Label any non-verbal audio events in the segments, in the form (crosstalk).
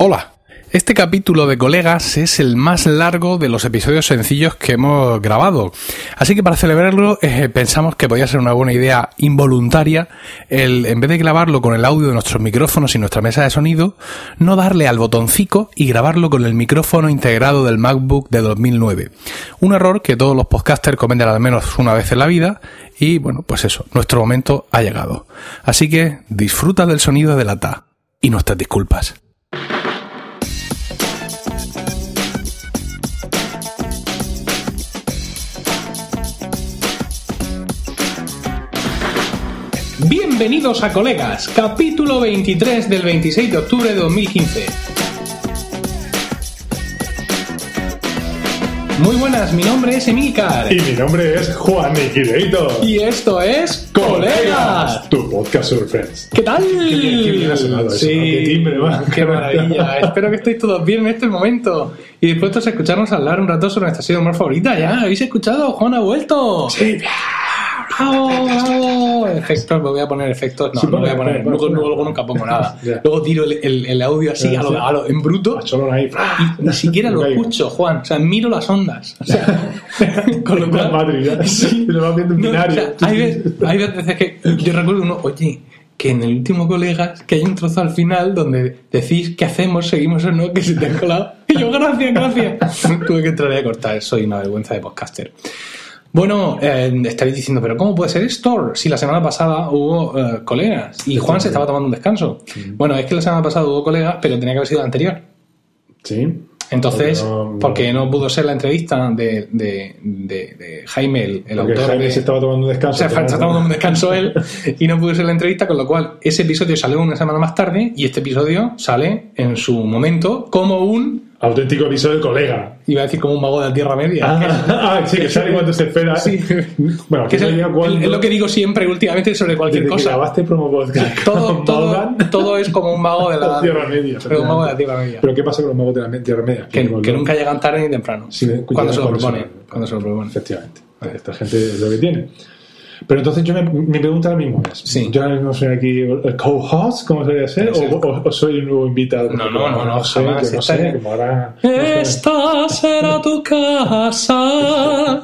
Hola. Este capítulo de Colegas es el más largo de los episodios sencillos que hemos grabado. Así que para celebrarlo eh, pensamos que podía ser una buena idea involuntaria el, en vez de grabarlo con el audio de nuestros micrófonos y nuestra mesa de sonido, no darle al botoncito y grabarlo con el micrófono integrado del MacBook de 2009. Un error que todos los podcasters cometen al menos una vez en la vida y bueno, pues eso, nuestro momento ha llegado. Así que disfruta del sonido de la TA y nuestras disculpas. Bienvenidos a Colegas, capítulo 23 del 26 de octubre de 2015. Muy buenas, mi nombre es Emilcar. Y mi nombre es Juan Niquileito. Y esto es Colegas. Tu podcast Friends. ¿Qué tal? Qué bien, qué bien ha sonado eso, ¿no? Qué timbre, va. Qué maravilla. Espero que estéis todos bien en este momento. Y dispuestos a escucharnos hablar un rato sobre nuestra serie de humor favorita. ¿Ya? ¿Habéis escuchado? Juan ha vuelto. Sí. ¡Bravo, Efectos, me voy a poner efectos. No, Sí, no voy a pone, poner. pone, Luego, pone. luego nunca pongo nada. Ya. Luego tiro el, el- el audio así, a lo, a lo- en bruto. Ahí. Y ni siquiera lo escucho, Juan. O sea, miro las ondas. (laughs) O sea, con lo cual. Hay, veces, que yo recuerdo uno, oye, que en el último colegas, que hay un trozo al final donde decís qué hacemos, seguimos o no, que se te ha colado. Y yo, gracias, gracias. (laughs) Tuve que entrar a cortar, soy una vergüenza de podcaster. Bueno, eh, estaréis diciendo, pero ¿cómo puede ser esto? Si la semana pasada hubo eh, colegas y Juan se estaba tomando un descanso. Bueno, es que la semana pasada hubo colegas, pero tenía que haber sido la anterior. Sí. Entonces, Porque no- porque no pudo ser la entrevista de, de, de- de Jaime, el, el Porque autor. Jaime de- se estaba tomando un descanso. (laughs) se está tomando un descanso él (laughs) y no pudo ser la entrevista, con lo cual ese episodio salió una semana más tarde y este episodio sale en su momento como un, Auténtico episodio de colega. iba a decir como un mago de la Tierra Media. Ah, (laughs) sí, que sale cuando se espera. Sí. Bueno, Que es, el- cuando- es lo que digo siempre últimamente sobre cualquier Desde que cosa. grabaste promo podcast. Todo, todo, todo es como un mago de la, (laughs) La Tierra Media, pero un mago de la Tierra Media. Pero ¿qué pasa con los magos de la Tierra Media? Que, que nunca llegan tarde ni temprano. Sí, cuando se lo cuando se propone. lo- Cuando se lo propone. Efectivamente. Esta gente es lo que tiene. Pero entonces yo me, mi pregunta ahora mismo es, Sí. yo ahora mismo soy aquí el co-host, ¿cómo sería ser? O, o- o soy un nuevo invitado? No, no, no, no, sé, jamás, yo no esta sé, es- como ahora... no sé. Esta será tu casa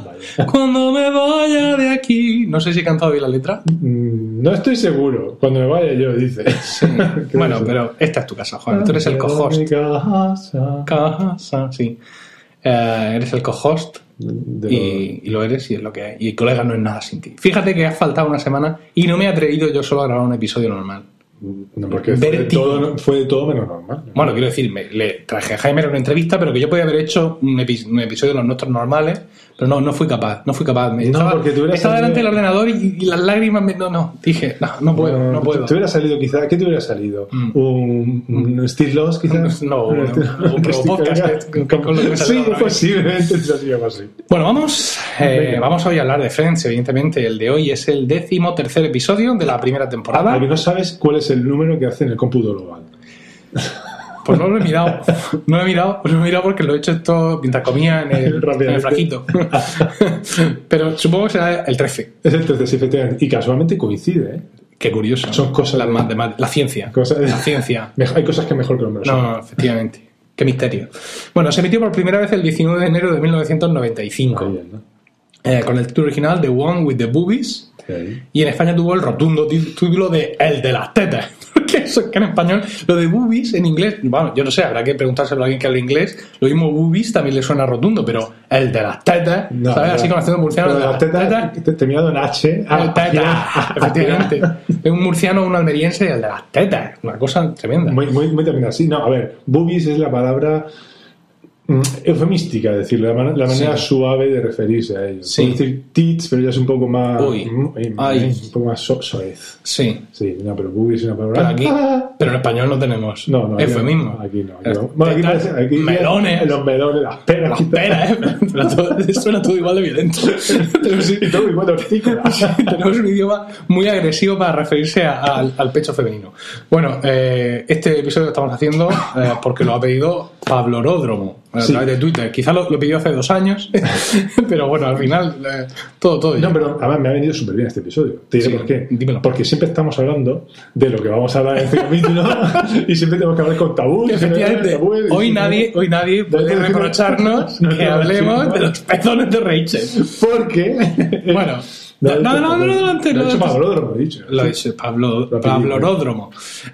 cuando me vaya de aquí. No sé si he cantado bien la letra. Mm, No estoy seguro, cuando me vaya yo, dice. (laughs) Bueno, pero esta es tu casa, Juan. Tú eres el co-host. casa. Casa, sí. Eh, eres el co-host Y lo eres y es lo que hay. Y colega no es nada sin ti. Fíjate que ha faltado una semana y no me he atrevido yo solo a grabar un episodio normal. No, porque fue de, todo, fue de todo menos normal. Bueno, quiero decir, me- le traje a Jaime a una entrevista, pero que yo podía haber hecho un, epi- un episodio de los nuestros normales, pero no, no fui capaz, no fui capaz. Me No, estaba, porque estaba salido- delante del ordenador y, y las lágrimas me, no, no, dije, no, no puedo, no, puedo. ¿Te hubiera salido quizá? ¿Qué te hubiera salido? Mm. ¿Un, un Steve Loss quizás? (laughs) No, Un no, un Podcast, que- que con lo que me Sí, posiblemente algo así. Bueno, vamos, eh, vamos hoy a hablar de Friends, evidentemente. El de hoy es el décimo tercer episodio de la primera temporada. Porque no sabes cuál es el número que hace en el cómputo global. Pues no lo he mirado, (laughs) no lo he mirado, lo he mirado porque lo he hecho esto mientras comía en el, en el frasquito. (laughs) Pero supongo que será el 13. Es el 13, sí, efectivamente. Y casualmente coincide, ¿eh? Qué curioso. Son cosas la, de- matema- la ciencia. Cosas- La ciencia. (laughs) Hay cosas que mejor que los. No, no, efectivamente. Qué misterio. Bueno, se emitió por primera vez el 19 de enero de 1995 Muy bien, ¿no? Eh, con el título original The One with the Boobies Sí. y en España tuvo el rotundo título de El de las tetas. (laughs) Porque eso es que en español, lo de boobies en inglés, bueno, yo no sé, habrá que preguntárselo a alguien que hable inglés. Lo mismo boobies también le suena rotundo, pero el de las tetas, No, ¿sabes? no. Así con acento murciano, el de las tetas, tetas. te- terminado en H. ah, El teta, (laughs) efectivamente. Es un murciano, un almeriense, el de las tetas. Una cosa tremenda. Muy, muy, muy terminado. Sí, no, a ver, boobies es la palabra eufemística, es decir, la, man- la manera Sí. suave de referirse a ellos. Sí. Decir tits, pero ya es un poco más. Uy. mm, eh, Ay. un poco más so- soez. Sí. Sí, no, pero boobies es una palabra. Pero aquí, Ah, pero en español no tenemos no, no. eufemismo. Aquí no. Aquí no. Bueno, aquí, tetas, parece- aquí melones. Los melones, las peras. Las peras, ¿eh? Todo- (laughs) suena todo igual de violento. (laughs) Todo igual de hortícolas. (laughs) tenemos un idioma muy agresivo para referirse a- al, al pecho femenino. Bueno, eh, este episodio lo estamos haciendo eh, porque lo ha pedido Pablo A Sí. través de Twitter. Quizá lo, lo pidió hace dos años, (laughs) pero bueno, al final eh, todo, todo. No, pero además me ha venido súper bien este episodio. Te diré Sí, por qué. dímelo. Porque siempre estamos hablando de lo que vamos a hablar en este capítulo (laughs) y siempre tenemos que hablar con tabú. Efectivamente, hoy nadie, hoy nadie puede reprocharnos (laughs) no, que hablemos no. de los pezones de Rachel. Porque. Bueno, no, no, no, no, no, antes, Lo ha hecho antes. Pablo, lo he dicho. Lo ha dicho Pablo.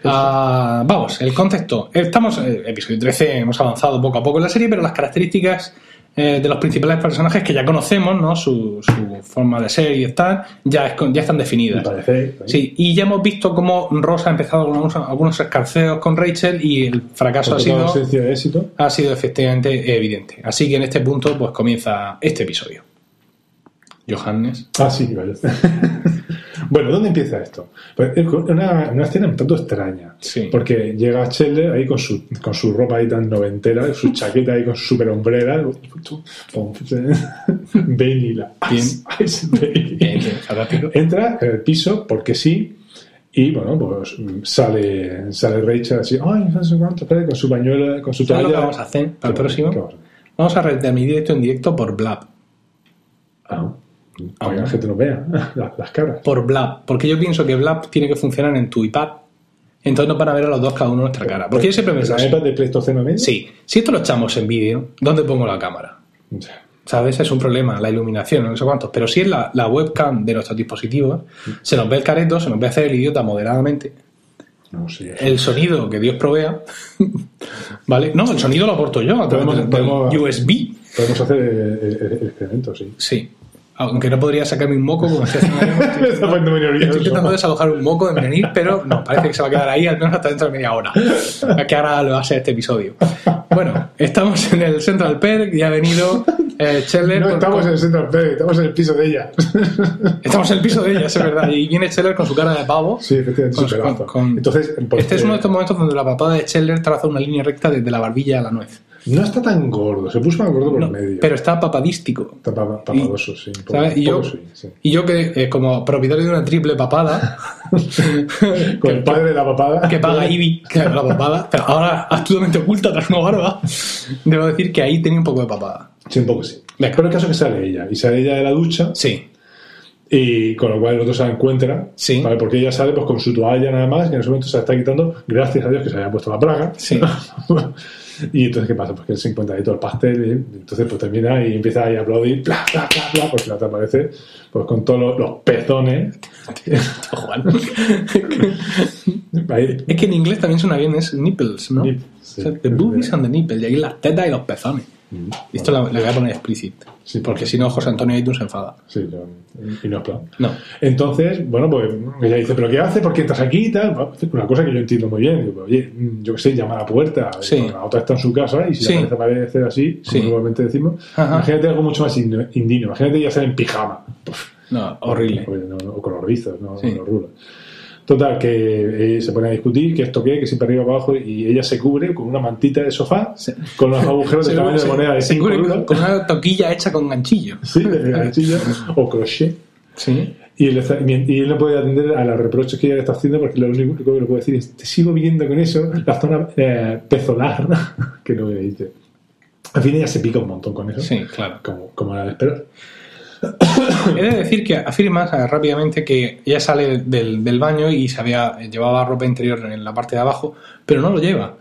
Ah, vamos, el contexto. Estamos, eh, episodio 13, hemos avanzado poco a poco en la serie, pero las características eh, de los principales personajes que ya conocemos, ¿no? Su, su forma de ser y estar, ya, es ya están definidas. parece. Sí, y ya hemos visto cómo Rosa ha empezado algunos, algunos escarceos con Rachel y el fracaso ha sido, de éxito. ha sido efectivamente evidente. Así que en este punto pues comienza este episodio. Johannes. Ah, sí, vale. (laughs) bueno, ¿dónde empieza esto? Pues una, una escena un tanto extraña. Sí. Porque llega Scheller ahí con su, con su ropa ahí tan noventera, su (laughs) chaqueta ahí con su super hombrera. Bailey, la Bien. Ice, Ice Bailey. Bien, bien, fantástico. Entra en el piso porque sí. Y bueno, pues sale, sale Rachel así, ay, no sé cuánto, con su pañuelo, con su ¿Sabes toalla. lo que vamos a hacer ¿Qué- próximo? vamos a? Vamos a retransmitir esto en directo por Blab. Ah, para que la gente nos vea (laughs) las, las caras. Por Blab. Porque yo pienso que Blab tiene que funcionar en tu iPad. Entonces nos van a ver a los dos cada uno nuestra cara. Porque yo siempre ¿La pensaba, iPad de Pleistoceno medio? sí, si esto lo echamos en vídeo, ¿dónde pongo la cámara? ¿Sabes? Es un problema, la iluminación, no sé cuántos. Pero si es la, la webcam de nuestros dispositivos, se nos ve el careto, se nos ve hacer el idiota moderadamente. No sé. El sonido que Dios provea, (laughs) ¿vale? No, el sonido lo aporto yo a través Podemos- podemos- USB. Podemos hacer el, el- el experimento, sí. Sí. Aunque no podría sacarme un moco como (laughs) estoy haciendo. Estoy intentando desalojar un moco de venir, pero no, (laughs) parece que se va a quedar ahí al menos hasta dentro de media hora. Que ahora lo ser este episodio. Bueno, estamos en el Central Perk y ha venido eh, Scheller. No con- estamos con- en el Central Perk, estamos en el piso de ella. (laughs) estamos en el piso de ella, es verdad. Y viene Scheller con su cara de pavo. Sí, efectivamente, Con- con- Entonces, pues, Este es uno de estos momentos donde la papada de Scheller traza una línea recta desde la barbilla a la nuez. No está tan gordo, se puso más gordo por No, el medio. pero está papadístico. Está papadoso, sí. un poco- ¿Sabes? Y yo, sí, sí. y yo que eh, como propietario de una triple papada, (laughs) Con el padre de la papada. que paga IBI, que la papada, (laughs) pero ahora absolutamente oculta tras una barba, debo decir que ahí tenía un poco de papada. Sí, un poco sí. Venga. Pero el caso es que sale ella. Y sale ella de la ducha. Sí, Y con lo cual el otro se la encuentra. Sí. ¿vale? Porque ella sale pues, con su toalla nada más. Y en ese momento se la está quitando. Gracias a Dios que se había puesto la plaga. Sí. (laughs) (laughs) y entonces, ¿qué pasa? Pues que él se encuentra ahí todo el pastel. Y entonces, pues termina y empieza ahí a aplaudir. Bla, bla, bla, bla. Porque la otra aparece pues, con todos los, los pezones. (laughs) Juan. Es que en inglés también suena bien, es nipples, ¿no? Nip, sí. O sea, the boobies and the nipples, y ahí las tetas y los pezones. Esto le voy a poner explícit, Sí. porque si no José Antonio Aitu se enfada. Sí, yo- y no es plan. No. Entonces, bueno, pues ella dice, ¿pero qué hace? ¿Por qué entras aquí y tal? Bueno, Una cosa que yo entiendo muy bien. Digo, Oye, yo qué sé, llama a la puerta. Sí. La otra está en su casa y si Sí. le parece aparecer así, como Sí. normalmente decimos, Ajá. imagínate algo mucho más indigno. Imagínate ya ser en pijama. Puf, No, horrible. o, no- o con los rizos, no, Sí. Con los rulos. Total, que eh, se pone a discutir que esto qué, que siempre arriba abajo y ella se cubre con una mantita de sofá con unos agujeros de (laughs) tamaño de moneda de se 5 cubre euros. con una toquilla hecha con ganchillo. Sí, de ganchillo o crochet. Sí. Y él, está- y él no puede atender a los reproches que ella le está haciendo porque lo único que le puede decir es: Te sigo viendo con eso, la zona eh, pezolar, (laughs) que no me dice. Al fin ella se pica un montón con eso, Sí, claro. como, como era de esperar. He de decir que afirmas eh, rápidamente que ella sale del, del baño y se había, llevaba ropa interior en la parte de abajo, pero no lo lleva.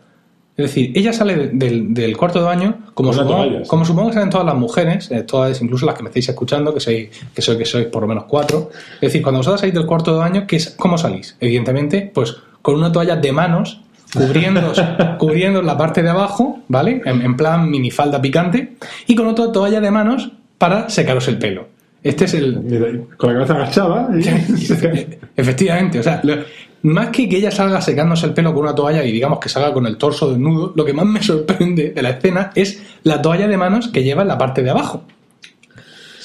Es decir, ella sale de- del, del cuarto de baño, como, supongo, como supongo que salen todas las mujeres, eh, todas, incluso las que me estáis escuchando, que sois, que sois, que sois por lo menos cuatro. Es decir, cuando vosotros salís del cuarto de baño, ¿qué es- ¿cómo salís? Evidentemente, pues con una toalla de manos cubriendo, (laughs) cubriendo la parte de abajo, ¿vale? En, en plan minifalda picante, y con otra toalla de manos para secaros el pelo. Este es el, Con la cabeza agachada. (laughs) (laughs) Efectivamente, o sea, lo- más que que ella salga secándose el pelo con una toalla y digamos que salga con el torso desnudo, lo que más me sorprende de la escena es la toalla de manos que lleva en la parte de abajo.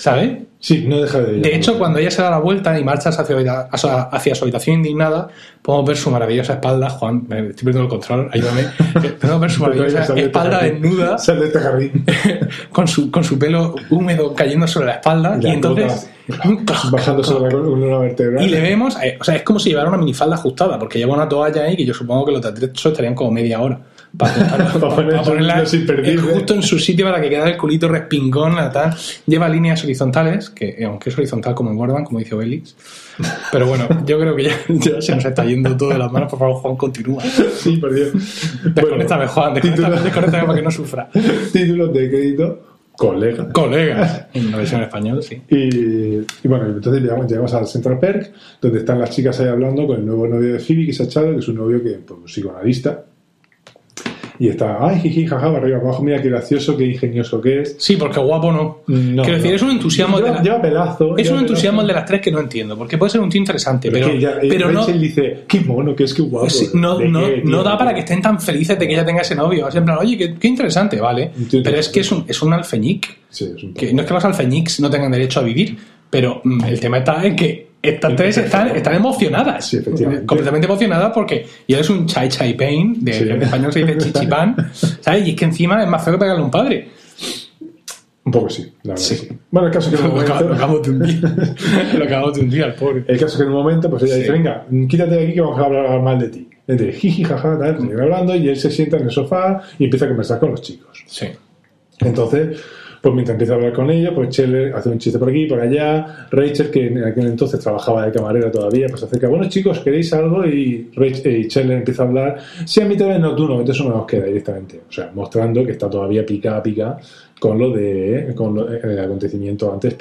¿Sabes? sí, no deja de. De hecho, cuando ella se da la vuelta y marcha hacia, hacia- su habitación indignada, podemos ver su maravillosa espalda. Juan, me estoy perdiendo el control, ayúdame. (laughs) Eh, Podemos ver su maravillosa espalda desnuda Sale de este jardín. (laughs) con su, con su pelo húmedo cayendo sobre la espalda. Y entonces. Bajando sobre la columna vertebral. Y le vemos, eh, o sea, es como si llevara una minifalda ajustada, porque lleva una toalla ahí que yo supongo que los de atrecho estarían como media hora. Para, (laughs) poner- ponerla los imperdibles. justo en su sitio para que quede el culito respingón, a tal. Lleva líneas horizontales, que eh, aunque es horizontal como en Gordon, como dice Obelix. Pero bueno, yo creo que ya, (laughs) ya se nos está yendo todo de las manos. Por favor, Juan, continúa. Sí, por Dios. Desconéctame, Juan, desconéctame, para que no sufra. títulos de crédito, colega. Colegas. (laughs) En la versión español, sí. Y, y bueno, entonces llegamos, llegamos al Central Perk, donde están las chicas ahí hablando con el nuevo novio de Phoebe, que se ha echado, que es un novio que, pues, psicoanalista. Y está, ay, jiji, jaja, arriba, abajo, mira qué gracioso, qué ingenioso que es. Sí, porque guapo no. No, Quiero decir, no. es un entusiasmo de Lleva, la- lleva pelazo. Es lleva un entusiasmo el pelazo. de las tres que no entiendo, porque puede ser un tío interesante, Pero, ya- pero no, dice, qué mono, que es que guapo. sí, no, ¿De no, qué, no da para que estén tan felices de que ella tenga ese novio. Es en plan, oye, qué, qué interesante, vale. Pero es que es un, es un alfeñic. Sí, es un poco- Que no es que los alfeñics no tengan derecho a vivir, pero mm, el tema está en que estas tres están, están emocionadas. Sí, efectivamente. Completamente emocionadas porque y él es un chai chai pain, de, Sí. en español se dice chichipán, (laughs) ¿sabes? Y es que encima es más feo que pegarle a un padre. Un poco sí, la verdad. Sí. sí. Bueno, el caso es que en (laughs) un Lo acabo, lo momento, acabo de hundir. (laughs) Lo acabo de hundir al pobre. el caso es que en un momento, pues ella dice, venga, quítate de aquí que vamos a hablar mal de ti. Entonces, jiji, jaja, tal, siguen hablando y él se sienta en el sofá y empieza a conversar con los chicos. Sí. Entonces, pues mientras empieza a hablar con ella, pues Scheller hace un chiste por aquí, por allá. Rachel, que en aquel entonces trabajaba de camarera todavía, pues se acerca, bueno chicos, ¿queréis algo? Y, Rachel, y Scheller empieza a hablar, sí, a mí también no, tú no, entonces eso no nos queda directamente. O sea, mostrando que está todavía pica pica con lo de con lo- el acontecimiento antes.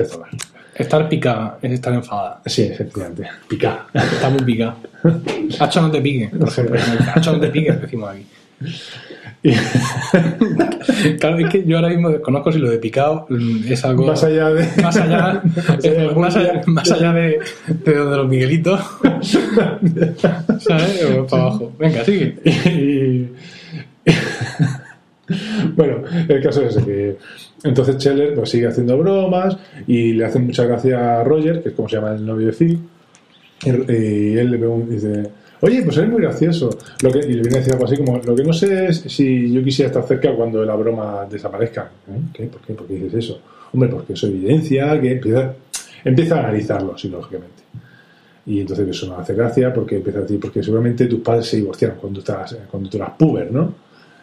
Estar pica es estar enfadada. Sí, efectivamente, pica. Está muy pica. (laughs) Hacho no te pique, por ejemplo. Hacho no te pique, decimos aquí. (laughs) Claro, es que yo ahora mismo desconozco si lo de picado mm, es algo. más allá de... Más allá, (laughs) Más allá de más allá, más allá de, de donde los Miguelitos. (laughs) ¿Sabes? O para abajo. Venga, sigue. y, bueno, el caso es ese, que entonces Scheller pues, sigue haciendo bromas y le hace mucha gracia a Roger, que es como se llama el novio de Phil, y, y él le pregunta, dice, oye, pues eres muy gracioso. Y le viene a decir algo así como, lo que no sé es si yo quisiera estar cerca cuando la broma desaparezca. ¿Eh? ¿Por qué? ¿Por qué dices eso? Hombre, porque eso evidencia que empieza, empieza a analizarlo psicológicamente. Y entonces eso no hace gracia porque empieza a decir, porque seguramente tus padres se divorciaron cuando, estás, cuando tú eras puber, ¿no?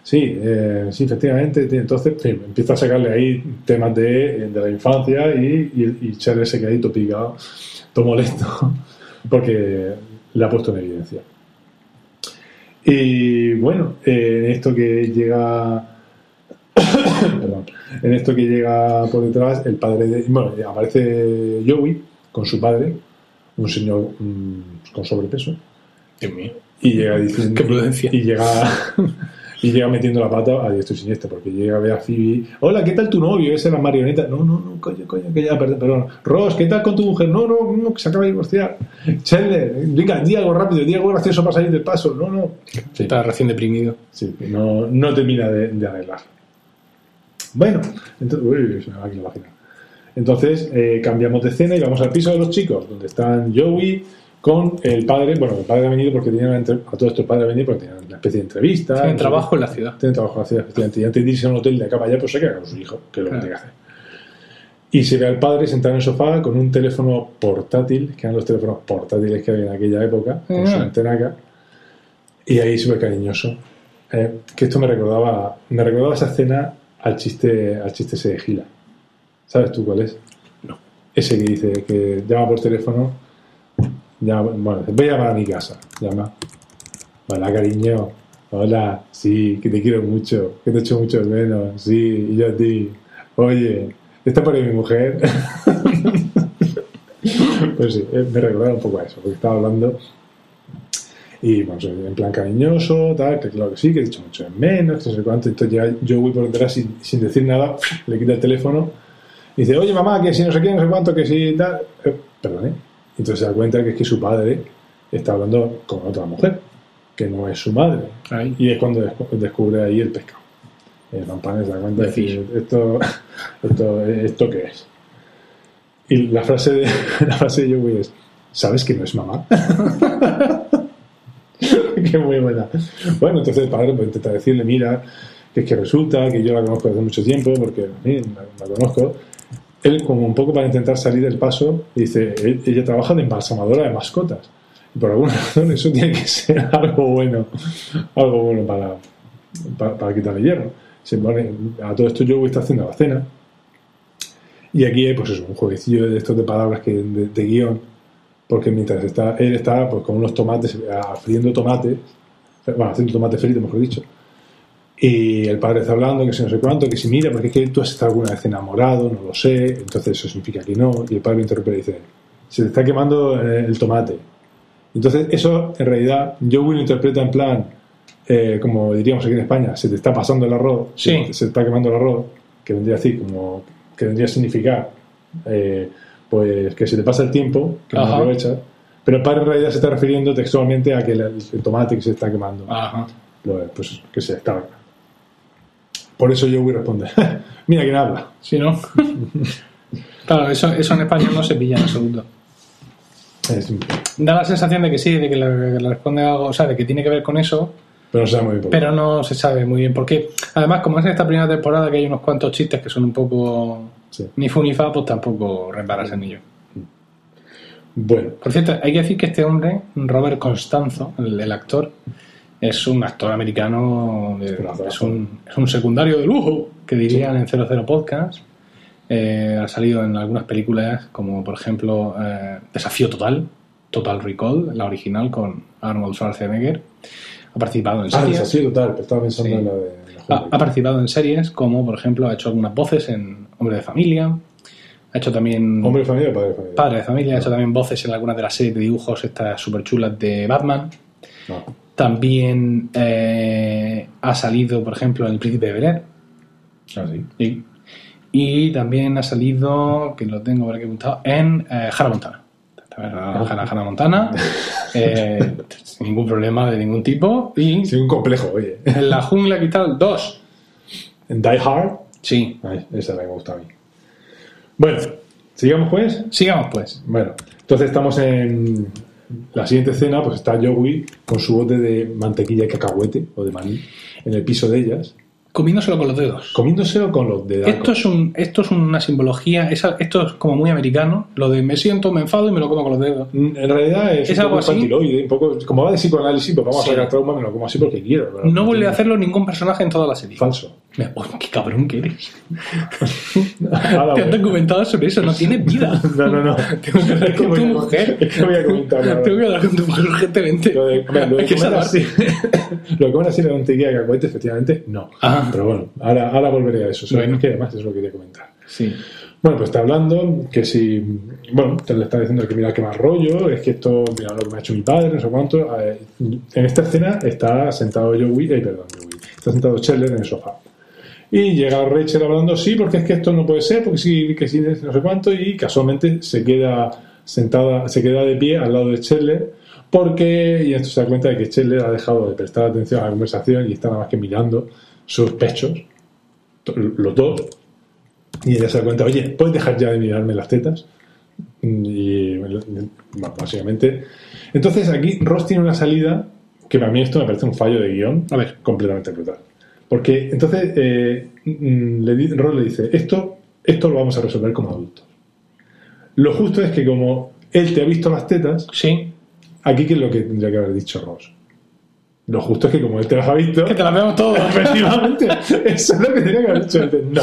Sí, eh, sí, efectivamente. sí, Entonces empieza a sacarle ahí temas de, de la infancia y, y, y Charles se queda ahí todo picado, todo molesto, (laughs) porque le ha puesto en evidencia. Y bueno, eh, en esto que llega. (coughs) Perdón. En esto que llega por detrás, el padre de. Bueno, aparece Joey con su padre, un señor mm, con sobrepeso, Dios mío. y llega diciendo. Qué prudencia. Y llega. (laughs) Y llega metiendo la pata a diestro y siniestro, porque llega a ver a Phoebe. Hola, ¿qué tal tu novio? Ese es la marioneta. No, no, no, coño, coño, que ya, perdón, perdón. Ross, ¿qué tal con tu mujer? No, no, no, que se acaba de divorciar. Chandler, venga, di algo rápido, di algo gracioso para salir del paso. No, no. Sí, Está recién deprimido. sí, no, no termina de, de arreglar. Bueno, entonces, uy, se me va aquí la página. Entonces eh, cambiamos de escena y vamos al piso de los chicos, donde están Joey con el padre. Bueno, el padre ha venido porque tenía una entre- a todo esto el padre ha venido porque tenía una especie de entrevista. Tiene no sé trabajo en la ciudad. tiene trabajo en la ciudad, efectivamente. Y antes de irse a un hotel de acá para allá, pues se queda con su hijo, que es lo Claro. que tiene que hacer. Y se ve al padre sentado en el sofá con un teléfono portátil, que eran los teléfonos portátiles que había en aquella época, con su antena acá. Y ahí súper cariñoso. Eh, que esto me recordaba, me recordaba esa escena al chiste, al chiste ese de Gila. ¿Sabes tú cuál es? No. Ese que dice que llama por teléfono, llama, bueno, voy a llamar a mi casa, llama. Hola, cariño. Hola, sí, que te quiero mucho, que te echo mucho de menos, sí, y yo a ti. Oye, ¿está por ahí mi mujer? (laughs) pues sí, eh, me recordaba un poco a eso, porque estaba hablando y bueno, en plan cariñoso, tal, que claro que sí, que he dicho mucho menos, que no sé cuánto. Entonces llega Joey por detrás sin, sin decir nada, (laughs) le quita el teléfono y dice, oye mamá, que si no sé qué, no sé cuánto, que si tal. Eh, perdón, ¿eh? Entonces se da cuenta que es que su padre está hablando con otra mujer, que no es su madre. Y es cuando descu- descubre ahí el pescado. El se da cuenta de decir, esto, (laughs) esto, ¿esto qué es? Y la frase de, (laughs) la frase de Joey es, ¿sabes que no es mamá? (laughs) que muy buena. Bueno, entonces el padre pues, intenta decirle, mira, que es que resulta que yo la conozco desde mucho tiempo, porque en fin, la, la conozco. Él, como un poco para intentar salir del paso, dice, "Él- ella trabaja de embalsamadora de mascotas. Por alguna (laughs) razón eso tiene que ser (laughs) algo bueno, algo bueno para, para, para quitarle hierro. A todo esto Joey está haciendo la cena. Y aquí hay, pues eso, un jueguecillo de estos de palabras que de, guion. Porque mientras está, él está pues, con unos tomates, friendo tomates, bueno, haciendo tomate frito, mejor dicho. Y el padre está hablando, que si no sé cuánto, que si mira, porque es que tú has estado alguna vez enamorado, no lo sé, entonces eso significa que no. Y el padre interrumpe y dice, se te está quemando eh, el tomate. Entonces eso, en realidad, Joey lo interpreta en plan, eh, como diríamos aquí en España, se te está pasando el arroz, Sí. se, te está quemando el arroz, que vendría así, como que vendría a significar, eh, pues que se te pasa el tiempo, que no aprovechas. Pero el padre en realidad se está refiriendo textualmente a que el, el tomate que se está quemando Ajá. lo- pues que se está. Por eso Joey responde, (laughs) mira quién habla. ¿Sí, no? (laughs) claro, eso, eso en español no se pilla en absoluto. Es- Da la sensación de que sí, de que le, que le responde algo, o sea, de que tiene que ver con eso, pero no se sabe muy bien pero no se sabe muy bien por qué. Además, como es en esta primera temporada que hay unos cuantos chistes que son un poco Sí. ni fu ni fa, pues tampoco reparas en ello. Bueno, Por cierto, hay que decir que este hombre, Robert Constanzo, el, el actor, es un actor americano, de- es, un, es un secundario de lujo, que dirían en 00 Podcast. Eh, ha salido en algunas películas, como por ejemplo eh, Desafío Total, Total Recall, la original con Arnold Schwarzenegger. Ha participado en ah, series. desafío total, pero estaba pensando Sí. en la de la Ha, participado en series como, por ejemplo, ha hecho algunas voces en Hombre de Familia. Ha hecho también ¿Hombre de familia padre de familia? Padre de Familia. Ha hecho también voces en algunas de las series de dibujos estas súper chulas de Batman. No. También eh, ha salido, por ejemplo, en El Príncipe de Bel-Air. Ah, sí. Sí. Y también ha salido, que lo tengo por aquí apuntado, en eh, Hannah Montana. Hannah, Hannah Montana. (laughs) eh, sin ningún problema de ningún tipo. Y Sí, un complejo, oye. en La Jungla y tal, dos. En Die Hard, Sí. ay, esa es la que me gusta a mí. Bueno, sigamos pues. Sigamos pues. Bueno, entonces estamos en la siguiente escena, pues está Joey con su bote de mantequilla y cacahuete o de maní en el piso de ellas, Comiéndoselo con los dedos. comiéndoselo con los dedos. Esto es, un, esto es una simbología, esa- esto es como muy americano, lo de me siento, me enfado y me lo como con los dedos. Mm, En realidad es, ¿Es un algo poco así? un poco, como va de psicoanálisis, pues vamos Sí. a sacar trauma, me lo como así porque quiero. pero No vuelve a tiene- hacerlo ningún personaje en toda la serie. Falso. Me- oh, ¡Qué cabrón que eres! (laughs) Te bueno. documentado sobre eso, no tienes vida. (laughs) No, no, no. (laughs) Tengo que hablar Es con tu mujer. es que voy a comentar ahora. Tengo que hablar con tu mujer urgentemente. Lo de, hombre, lo de comer así, lo de comer así la mantequilla de cacahuete, efectivamente, no. Ah. Pero bueno, ahora, ahora volveré a eso. Eso Bueno. que además es lo que quería comentar. Sí. Bueno, pues está hablando que si. Bueno, te le está diciendo que mira qué más rollo, es que esto, mira lo que me ha hecho mi padre, no sé cuánto. Eh, En esta escena está sentado Joey, eh, perdón, Joey, está sentado Chandler en el sofá. Y llega Rachel hablando, sí, porque es que esto no puede ser, porque sí, que sí, no sé cuánto, y casualmente se queda sentada, se queda de pie al lado de Chandler, porque, y esto se da cuenta de que Chandler ha dejado de prestar atención a la conversación y está nada más que mirando sus pechos, los dos, y ella se da cuenta, oye, ¿puedes dejar ya de mirarme las tetas? Y bueno, básicamente. Entonces aquí Ross tiene una salida que para mí esto me parece un fallo de guion A ver. completamente brutal. Porque entonces eh, le, Ross le dice, esto, esto lo vamos a resolver como adultos. Lo justo es que como él te ha visto las tetas, Sí. aquí que es lo que tendría que haber dicho Ross. Lo justo es que como él te las ha visto... Que te las vemos todas. Efectivamente, eso es lo que tenía que haber hecho antes. No,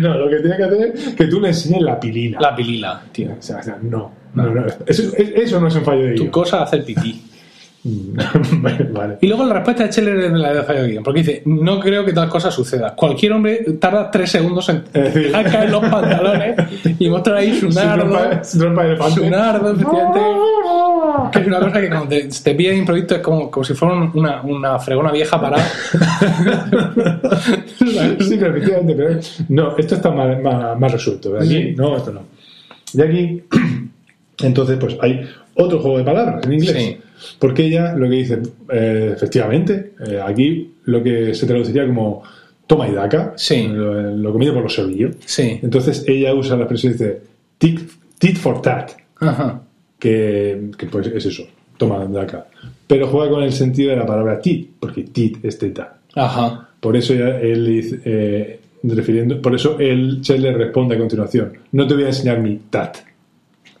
no, lo que tenía que hacer es que tú le enseñes la pilila. La pilila, tío. O sea, o sea, no, no, no. Eso, eso no es un fallo de Tu guion. cosa hacer pipí. (laughs) vale. Y luego la respuesta de Scheller es la de guion, porque dice, no creo que tal cosa suceda. Cualquier hombre tarda tres segundos en caer los pantalones (laughs) y mostrar ahí su Su nardo, su de elefante. su nardo, efectivamente. Que es una cosa que cuando te, te pilla de improviso es como, como si fuera una, una fregona vieja parada. (laughs) Sí, pero efectivamente, pero no, esto está mal resuelto. Aquí, Sí. no, esto no. Y aquí, (clears throat) entonces, pues hay otro juego de palabras en inglés. Sí. Porque ella lo que dice, eh, efectivamente, eh, aquí lo que se traduciría como toma y daca, Sí. lo, lo comido por los servillos. Sí. Entonces ella usa la expresión dice tit, tit for tat, Ajá. que, que pues es eso, toma daca. Pero juega con el sentido de la palabra tit, porque tit es teta. Ajá. Por eso ya él dice, eh, refiriendo, por eso él le responde a continuación. No te voy a enseñar mi tat.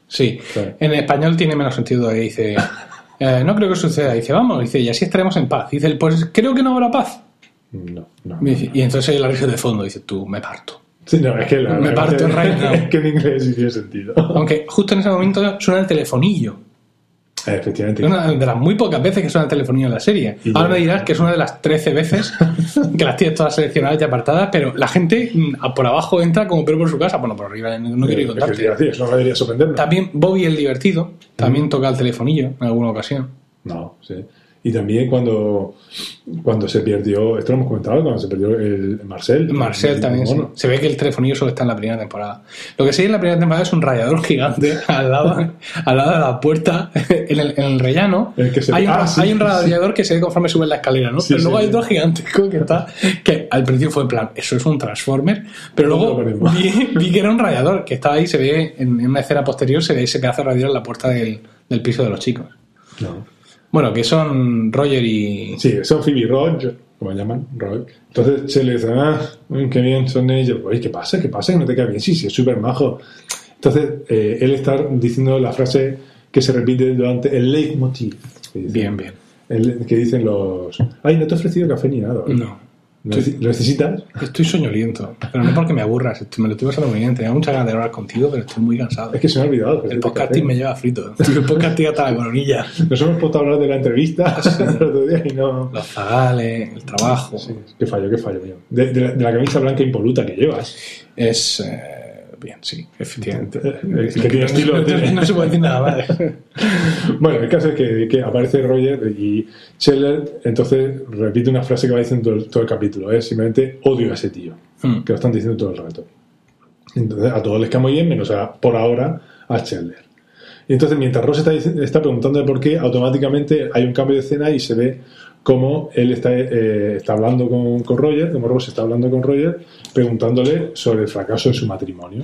Sí. Claro. En español tiene menos sentido. eh, Dice, (laughs) eh, no creo que suceda. Dice, vamos. Dice, y así estaremos en paz. Dice, pues creo que no habrá paz. No, no. Y dice- Y entonces la risa de fondo dices tú, me parto. Sí, no, es que la, Me parto right (laughs) now. Es que en inglés sí tiene sentido. Aunque justo en ese momento suena el telefonillo. Eh, Efectivamente. Es una de las muy pocas veces que suena el telefonillo en la serie. Y Ahora me dirás que es una de las 13 veces (laughs) que las tienes todas seleccionadas y apartadas, pero la gente mm, por abajo entra como perro por su casa. Bueno, por arriba no, quiero ir es que contarte. no debería sorprendernos. También Bobby el divertido, también toca el telefonillo en alguna ocasión. No, sí. Y también cuando, cuando se perdió, esto lo hemos comentado, cuando se perdió el Marcel. Marcel el también, sí. Se ve que el telefonillo solo está en la primera temporada. Lo que sí en la primera temporada es un radiador gigante (laughs) al lado, al lado de la puerta, (laughs) en el, en el rellano. El que se- hay, un, ah, sí, hay un sí. radiador que se ve conforme sube la escalera, ¿no? Pero luego hay sí. otro gigantesco que está, que al principio fue en plan, eso es un Transformer, pero No luego vi, vi que era un radiador, que estaba ahí, se ve en, en una escena posterior, se ve ese pedazo de radiador en la puerta del, del piso de los chicos. No. Bueno, que son Roger y... Sí, son Phoebe y Roger, como llaman, Roger. Entonces se le dice, ah, qué bien son ellos. Oye, ¿qué pasa? ¿Qué pasa? Que no te cae bien. Sí, sí, es súper majo. Entonces, eh, él está diciendo la frase que se repite durante el leitmotiv. Bien, bien. El- que dicen los... Ay, no te he ofrecido café ni nada. No. ¿Lo nece- ¿Lo necesitas? Estoy soñoliento, pero no porque me aburras, me lo estoy pasando muy bien. Tenía muchas ganas de hablar contigo, pero estoy muy cansado. Es que se me ha olvidado. El podcasting me lleva frito. El podcasting hasta la coronilla. Nos hemos puesto a hablar de la entrevista (laughs) el otro día y no... Los zagales, el trabajo. Sí, qué fallo, qué fallo mío. De, de la, de la camisa blanca impoluta que llevas. Es. eh, bien, sí, efectivamente. Eh, que tiene estilo. No, se puede decir nada más. (laughs) Bueno, el caso es que, que aparece Roger y Scheller entonces repite una frase que va diciendo todo el, todo el capítulo. Es simplemente odio a ese tío. Hmm. Que lo están diciendo todo el rato. Entonces a todos les cae muy bien, menos a, por ahora a Scheller. Y entonces mientras Ross está, está preguntando de por qué, automáticamente hay un cambio de escena y se ve cómo él está, eh, está hablando con, con Roger, como Ross está hablando con Roger, preguntándole sobre el fracaso de su matrimonio.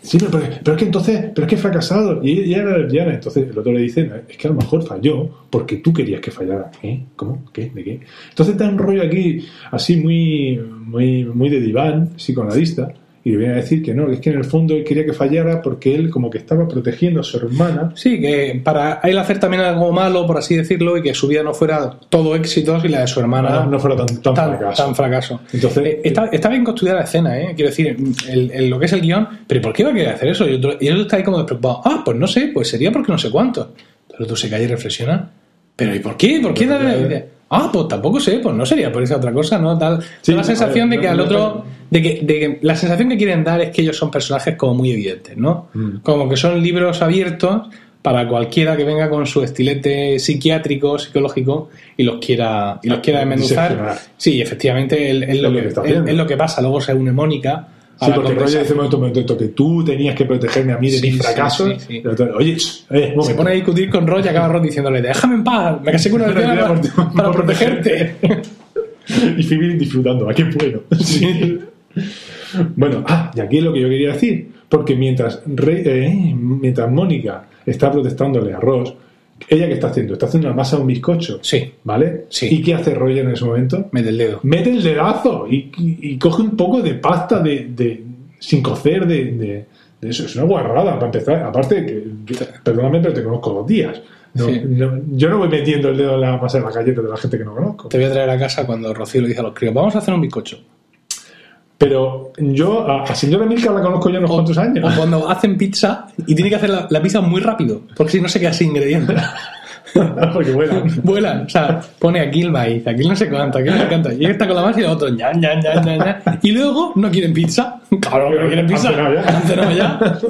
Sí, pero, pero- es que entonces, pero es que he fracasado y ella era. Entonces el otro le dice, "No, es que a lo mejor falló porque tú querías que fallara. ¿Eh? ¿Cómo? ¿Qué? ¿De qué? Entonces está un rollo aquí así muy, muy, muy de diván, psicoanalista, y le viene a decir que no, que es que en el fondo él quería que fallara porque él como que estaba protegiendo a su hermana. Sí, que para él hacer también algo malo, por así decirlo, y que su vida no fuera todo éxitos y la de su hermana no, no fuera tan, tan, tan, fracaso. tan fracaso. Entonces, Eh, está, está bien construida la escena, ¿eh? Quiero decir, el, el- lo que es el guion, pero ¿por qué va a querer hacer eso? Y otro, y otro está ahí como despreocupado. Ah, pues no sé, pues sería porque no sé cuánto. Pero tú se calla y reflexiona. ¿Pero y por qué? ¿Por qué? Pero Ah, pues tampoco sé, pues no sería por esa otra cosa, ¿no? Tal, Sí, la sensación ver, de que no- al otro. De que, de que la sensación que quieren dar es que ellos son personajes como muy evidentes, ¿no? Mm. Como que son libros abiertos para cualquiera que venga con su estilete psiquiátrico, psicológico y los quiera y los quiera desmenuzar. Sí, efectivamente, lo que, es lo que pasa. Luego se une Mónica. Sí, porque Roger conversación. dice momento, momento, que tú tenías que protegerme a mí de Sí, mis fracasos. sí, el Oye, eh, Se pone a discutir con Roy y acaba Roy diciéndole, déjame en paz, me casé con una Por- para, por para protegerte. (laughs) y Phoebe disfrutando, ¿a qué bueno? (laughs) Sí. (laughs) Bueno, ah, y aquí es lo que yo quería decir, porque mientras, Rey- eh, mientras Mónica está protestándole a Ross, ¿ella qué está haciendo? Está haciendo una masa de un bizcocho, Sí, ¿vale? Sí. ¿Y qué hace Roger en ese momento? mete el dedo. Mete el dedazo y, y- y coge un poco de pasta de, de- sin cocer de, de- de eso. Es una guarrada para empezar. Aparte, que, perdóname, pero te conozco dos días. No- Sí. no- yo no voy metiendo el dedo en la masa de la galleta de la gente que no conozco. Te voy a traer a casa cuando Rocío le dice a los críos, vamos a hacer un bizcocho. Pero yo a, a señora Milka la conozco ya unos cuantos años. O cuando hacen pizza y tiene que hacer la, la pizza muy rápido, porque si no se queda sin ingredientes. (laughs) Porque vuelan. Vuelan, o sea, pone aquí el maíz, aquí no sé cuánto, aquí no sé cuánto. Y está con la masa y el otro, ña, ña, ña, ña. Y luego no quieren pizza. Claro que no quieren pizza. Ya. (laughs)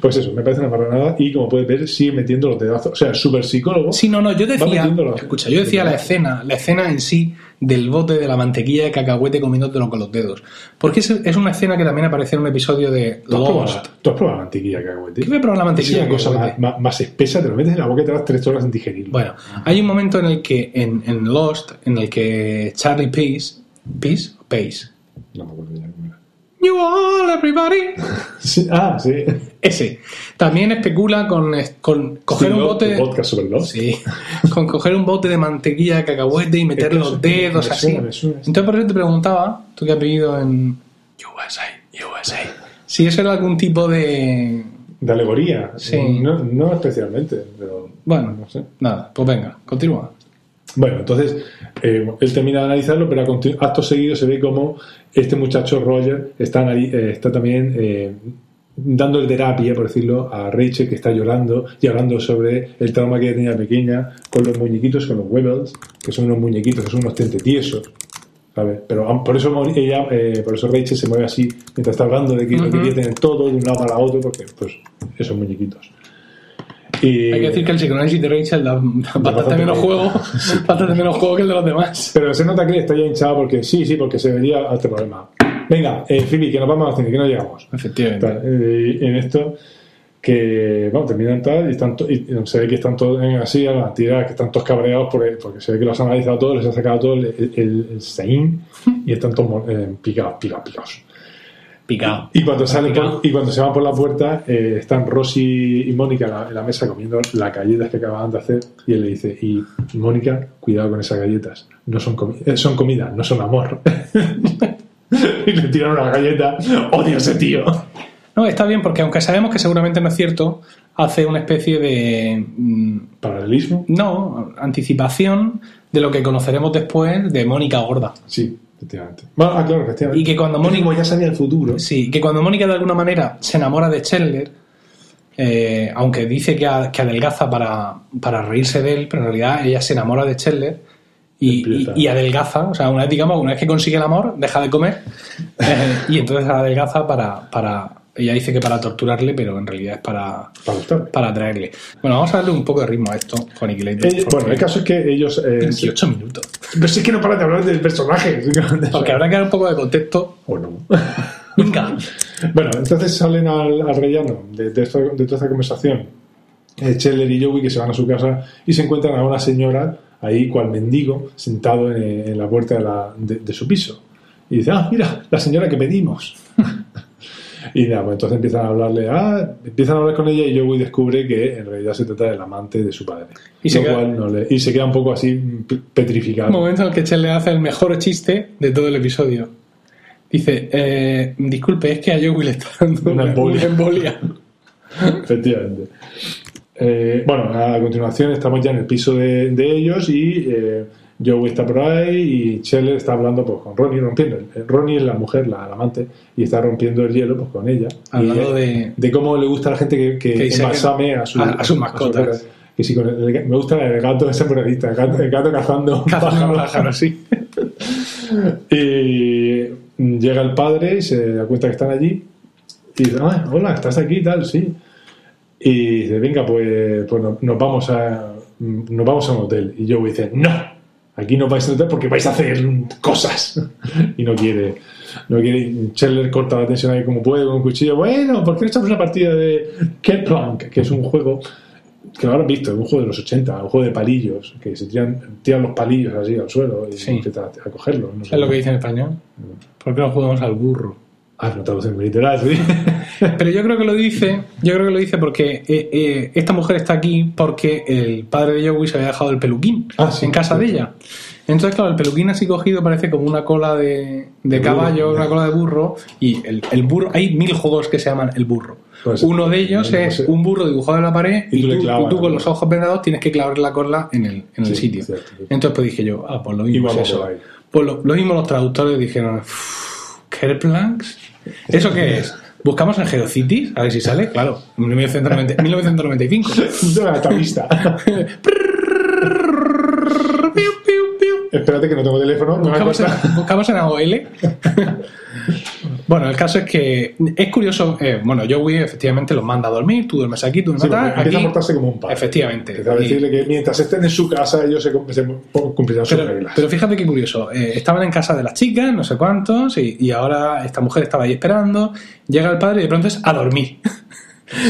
Pues eso, me parece una marranada y como puedes ver, sigue metiendo los dedazos. O sea, súper psicólogo. Sí, no, no, yo decía, escucha, yo decía la escena, la escena en sí del bote de la mantequilla de cacahuete comiéndotelo con los dedos. Porque es, es una escena que también aparece en un episodio de ¿Tú has, probado, Lost. tú has probado la mantequilla de cacahuete? ¿Qué voy a probar la mantequilla de cosa cacahuete? más, más- más espesa, te lo metes en la boca y te das tres horas en digerirlo. Bueno, hay un momento en el que, en, en Lost, en el que Charlie Peace, ¿Peace Pace? No me acuerdo ya cómo era. You all, everybody. (laughs) Sí, ah, sí. Ese. También especula con, con coger un bote de... podcast sobre. Sí, (laughs) con coger un bote de mantequilla de cacahuete y meter que los dedos así. suena, suena. Entonces por eso te preguntaba, tú que has vivido en USA, USA, si eso era algún tipo de... De alegoría. Sí. No, no especialmente, pero. Bueno, no sé. nada, pues venga, continúa. Bueno, entonces eh, él termina de analizarlo, pero a acto seguido se ve como este muchacho Roger está, eh, está también eh, dándole terapia, por decirlo, a Rachel que está llorando y hablando sobre el trauma que ella tenía pequeña con los muñequitos, con los Webbles, que son unos muñequitos, que son unos tentetiesos. ¿sabes? Pero por eso ella, eh, por eso Rachel se mueve así mientras está hablando de que lo Ujú. quería tener todo de un lado para otro, porque pues esos muñequitos. Y, Hay que decir que el psicoanálisis de Rachel da, (laughs) da bastante menos juego, (laughs) bastante menos juego que el de los demás. Pero se nota que está ya hinchado porque sí, sí, porque se vería a este problema. Venga, eh, Phoebe, que nos vamos al cine, que no llegamos. Efectivamente. Eh, en esto que, bueno, terminan tal y, están y se ve que están todos en así a la tira, que están todos cabreados porque, porque se ve que los han analizado todos, les ha sacado todo el, el, el Zayn (laughs) y están todos eh, picados, picados, picados. Picado. Y cuando, salen por- y cuando se van por la puerta, eh, están Rosy y Mónica en la, en la mesa comiendo las galletas que acababan de hacer. Y él le dice: Y Mónica, cuidado con esas galletas. No son, comi- eh, son comida, no son amor. (laughs) y le tiran una galleta. ¡Odio a ese tío! No, está bien, porque aunque sabemos que seguramente no es cierto, hace una especie de. mm, ¿Paralelismo? No, anticipación de lo que conoceremos después de Mónica Gorda. Sí, efectivamente. Bueno, ah, claro, efectivamente. Y que cuando Mónica. ya sabía el futuro. Sí, que cuando Mónica de alguna manera se enamora de Chandler, eh, aunque dice que, a- que adelgaza para, para reírse de él, pero en realidad ella se enamora de Chandler y- y adelgaza. O sea, una vez, digamos, una vez que consigue el amor, deja de comer (laughs) eh, y entonces adelgaza para, para. Ella dice que para torturarle, pero en realidad es para, Para para atraerle. Bueno, vamos a darle un poco de ritmo a esto, con Aniquilator. Eh, bueno, el caso es que ellos. eh, 28 minutos. Pero si es que no paran de hablar del personaje. (laughs) Porque habrá que dar un poco de contexto. O no. (laughs) Venga. Bueno, entonces salen al, al rellano de, de, de toda esta conversación. Eh, Scheller y Joey que se van a su casa y se encuentran a una señora ahí, cual mendigo, sentado en, en la puerta de, la- de su piso. Y dice, ah, mira, la señora que pedimos. (laughs) y nada, pues entonces empiezan a hablarle, ah, empiezan a hablar con ella y Joey descubre que en realidad se trata del amante de su padre. Y se queda- cual no le- y se queda un poco así petrificado. Un momento en el que Chen le hace el mejor chiste de todo el episodio. Dice, eh, disculpe, es que a Joey le está dando Una embolia. una embolia. (laughs) Efectivamente. Eh, bueno, a continuación estamos ya en el piso de, de ellos y eh, Joey está por ahí y Scheller está hablando pues, con Ronnie, rompiendo. eh, Ronnie es la mujer, la, la amante, y está rompiendo el hielo pues, con ella. Hablando de- de cómo le gusta a la gente que, que, a, su, a- a sus mascotas. que sí, con el- el- me gusta el gato ese moralista, el gato, el gato cazando, Cazando pájaros. sí. (laughs) Y llega el padre y se da cuenta que están allí. Y dice, ah, hola, ¿estás aquí y tal? Sí. Y dice, venga, pues, pues no- nos, vamos a, nos vamos a un hotel. Y Joey dice, no, aquí no vais a hotel porque vais a hacer cosas. y no quiere. No quiere. Scheller corta la tensión ahí como puede con un cuchillo. Bueno, ¿por qué no echamos una partida de Kerplunk? Que es un juego que lo habrán visto, es un juego de los 80, un juego de palillos, que se tiran, tiran los palillos así al suelo y Sí. intentan a cogerlos. No sé. Es lo que dice en español. ¿Por qué no jugamos al burro? Ah, no traducen literal, sí. Pero yo creo que lo dice, yo creo que lo dice porque eh, eh, esta mujer está aquí porque el padre de Joey se había dejado el peluquín Ah, sí, en casa de cierto. ella. Entonces, claro, el peluquín así cogido parece como una cola de, de De caballo, burro. una cola de burro, y el, el burro, hay mil juegos que se llaman el burro. Pues, Uno de ellos no, no es un burro dibujado en la pared Y y, tú tú, y tú con los ojos vendados tienes que clavar la cola en el, en el Sí, sitio. cierto, cierto. Entonces pues dije yo, ah, pues lo mismo es eso. Pues lo, lo mismo los traductores dijeron, "Uff, ¿Kerplanks? ¿Eso qué es? Buscamos en Geocities, a ver si sale, claro, en 1990 1995. Dame la (laughs) (laughs) Espérate que no tengo teléfono. Buscamos en, buscamos en AOL. (laughs) bueno, el caso es que es curioso. eh, bueno, Joey efectivamente los manda a dormir. Tú duermes aquí, tú duermes Sí, tal. empieza a portarse como un padre. Efectivamente. Empieza a decirle que mientras estén en su casa, ellos se cumplirán sus pero, reglas. pero fíjate qué curioso. eh, estaban en casa de las chicas, no sé cuántos, y, y ahora esta mujer estaba ahí esperando. Llega el padre y de pronto es a dormir.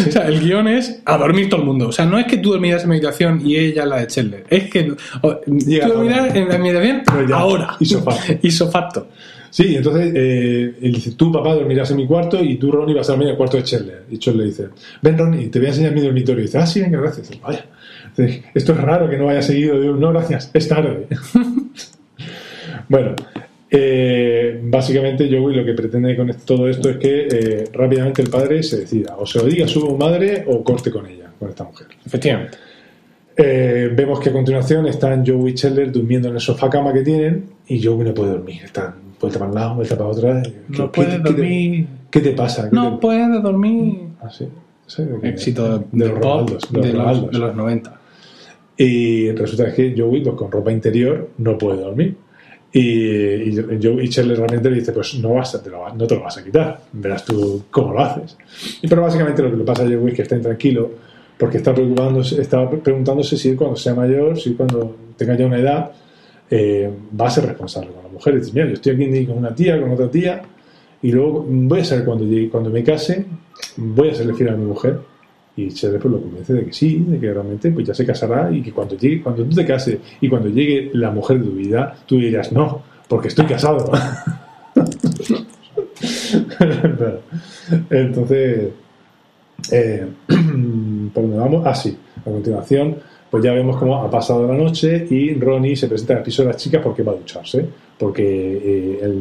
O sea, el guion es a dormir todo el mundo. O sea, no es que tú dormirás en mi habitación y ella en la de Chandler. Es que o, Llega tú dormirás en la Pero ya, ahora. ipso facto. Ipso facto. Sí, entonces eh, él dice, tú papá dormirás en mi cuarto y tú Ronnie vas a dormir en el cuarto de Chandler. Y Chandler le dice, ven Ronnie, te voy a enseñar mi dormitorio. Y dice, ah, sí, venga, gracias. Y, Vaya, Dice, esto es raro que no haya seguido. Digo, no, gracias, es tarde. (laughs) bueno, eh, básicamente Joey lo que pretende con todo esto es que eh, rápidamente el padre se decida, o se lo diga a su madre o corte con ella, con esta mujer. Efectivamente. Eh, vemos que a continuación están Joe y Chandler durmiendo en el sofá cama que tienen y Joe no puede dormir. Están vuelta para un lado, vuelta para otra. ¿Qué- No qué- puede qué te- dormir. ¿Qué te pasa? ¿Qué No te- puede dormir. Ah, sí. Éxito de, los pop Ronaldos, de los, de los 90. Y resulta que Joey, pues, con ropa interior, no puede dormir. Y, y Chandler realmente le dice, pues no, vas a, te lo, no te lo vas a quitar, verás tú cómo lo haces. Y pero básicamente lo que le pasa a Joey es que está intranquilo porque está, preocupándose, está preguntándose si cuando sea mayor, si cuando tenga ya una edad, eh, va a ser responsable con la mujer. Y dice, mira, yo estoy aquí con una tía, con otra tía, y luego voy a saber cuando, llegue, cuando me case, voy a serle fiel a mi mujer. Y Chandler pues, lo convence de que sí, de que realmente pues ya se casará y que cuando llegue, cuando tú te cases y cuando llegue la mujer de tu vida, tú dirás no, porque estoy casado. (laughs) Entonces, eh, (clears throat) ¿por dónde vamos? Ah, sí, a continuación, pues ya vemos cómo ha pasado la noche y Ronnie se presenta al piso de las chicas porque va a ducharse. Porque eh,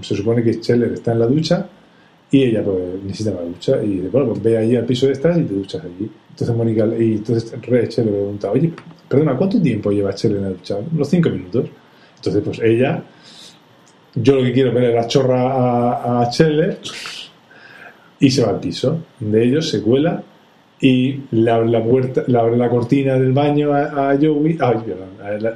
se supone que Scheller está en la ducha y ella pues necesita la ducha y dice, bueno, pues ve ahí al piso de estas y te duchas allí. Entonces Mónica, y entonces Rachel le pregunta, oye, perdona, ¿cuánto tiempo lleva Scheller en la ducha? Unos cinco minutos. Entonces pues ella, yo lo que quiero es ver la chorra a, a Scheller y se va al piso. De ellos se cuela y le abre la puerta, le abre la cortina del baño a, a Joey, ay, perdón,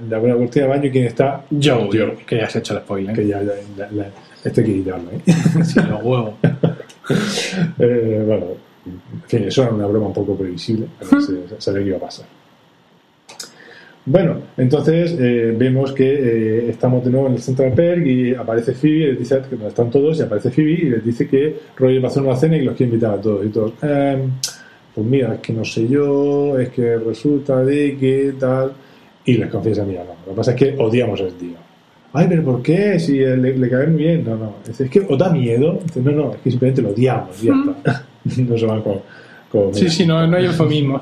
le, abre la cortina del baño y quién está Joe, Joe. que ya has hecho el spoiler. que ya, ya, ya- ya- esto hay que quitarlo, ¿eh? (laughs) Sí, los huevos. (laughs) Eh, bueno, en fin, eso era una broma un poco previsible, pero se, se sabía que iba a pasar. Bueno, entonces eh, vemos que eh, estamos de nuevo en el Central Perk y aparece Phoebe, y les dice que no están todos, y aparece Phoebe y les dice que Roger va a hacer una cena y que los quiere invitar a todos. Y todos, "Em, pues mira, es que no sé yo, es que resulta de que tal. Y les confiesa, mira, no, lo que pasa es que odiamos al tío. Ay, pero ¿por qué? Si le, le cae muy bien. No, no. Es que os da miedo. No, no, es que simplemente lo odiamos. Ya está. (laughs) no se van con. con Sí, sí, no, no hay eufemismo.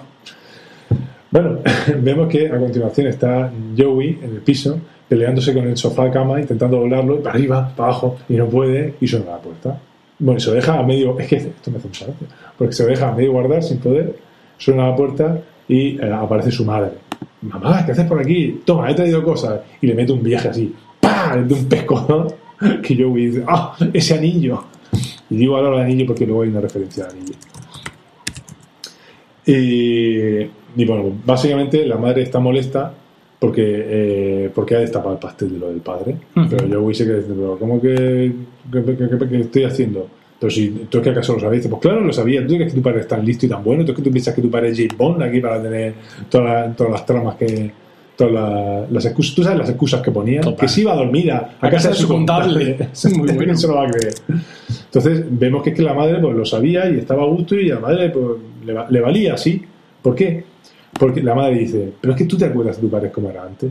Bueno, (laughs) vemos que a continuación está Joey en el piso peleándose con el sofá cama, intentando doblarlo y para arriba, para abajo, y no puede, y suena la puerta. Bueno, y se lo deja a medio. Es que esto me hace mucha gracia. Porque se lo deja a medio guardar sin poder, suena la puerta y eh, aparece su madre. Mamá, ¿qué haces por aquí? Toma, he traído cosas. Y le mete un viaje así, mete un pescozón que Joey dice, ¡ah! Ese anillo. Y digo ahora el anillo porque luego hay una referencia al anillo. Y, y bueno, básicamente la madre está molesta porque, eh, porque ha destapado el pastel de lo del padre. Pero yo se queda diciendo, pero ¿cómo que, que, que- que- que estoy haciendo? Pero si tú es que acaso lo sabías, pues claro, lo sabía. Tú crees que tu padre es tan listo y tan bueno. Tú es que tú piensas que tu padre es James Bond aquí para tener todas las, todas las tramas que. Todas las, excusas, tú sabes las excusas que ponía, Total. que si iba a dormir a, a casa de su contable. (laughs) Es muy (laughs) bueno. ¿Quién se lo va a creer? Entonces vemos que es que la madre pues lo sabía y estaba a gusto y a la madre pues, le valía así. ¿Por qué? Porque la madre dice, pero es que tú te acuerdas de tu padre como era antes.